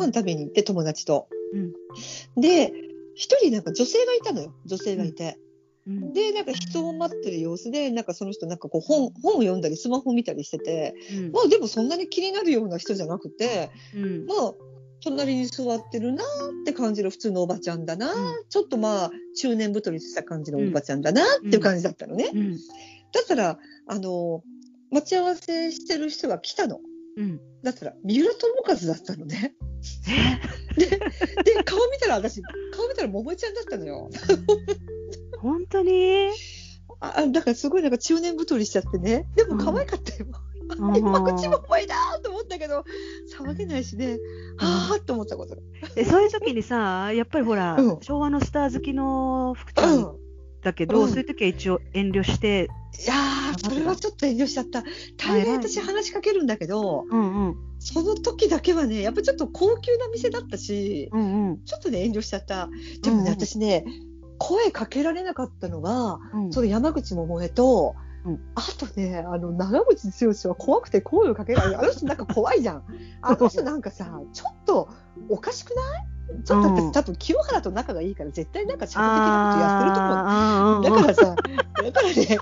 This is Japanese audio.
飯食べに行って友達と。うん。で、一人なんか女性がいたのよ。女性がいて。うん。で、なんか人を待ってる様子で、なんかその人なんかこう本、本を読んだりスマホ見たりしてて、うんまあでもそんなに気になるような人じゃなくて、うん。まあ、隣に座ってるなーって感じの普通のおばちゃんだなー、うんちょっとまあ、中年太りした感じのおばちゃんだなーっていう感じだったのね。うん。だったら、あの、待ち合わせしてる人が来たの。うん。だったら、三浦友和だったのね。で、顔見たら私、顔見たら桃井ちゃんだったのよ。本当に？あだからすごいなんか中年太りしちゃってね。でも可愛かったよ。今口も重いなーと思ったけど、騒げないしね。はぁーと思ったこと。えそういう時にさ、やっぱりほら、うん昭和のスター好きの福ちゃんだけど、うんそういう時は一応遠慮して、いやー、それはちょっと遠慮しちゃった。大概私話しかけるんだけど、うんうん。その時だけはね、やっぱちょっと高級な店だったし、うんうん。ちょっとね、遠慮しちゃった。でもね、うんうん私ね、声かけられなかったのが、うんその山口百恵と、うんあとね、あの、長渕剛は怖くて声をかけられない。あの人なんか怖いじゃん。あの人なんかさ、ちょっとおかしくない？ちょっとうん私多分清原と仲がいいから絶対なんか社会的なことやってると思う。だからさ、だからね、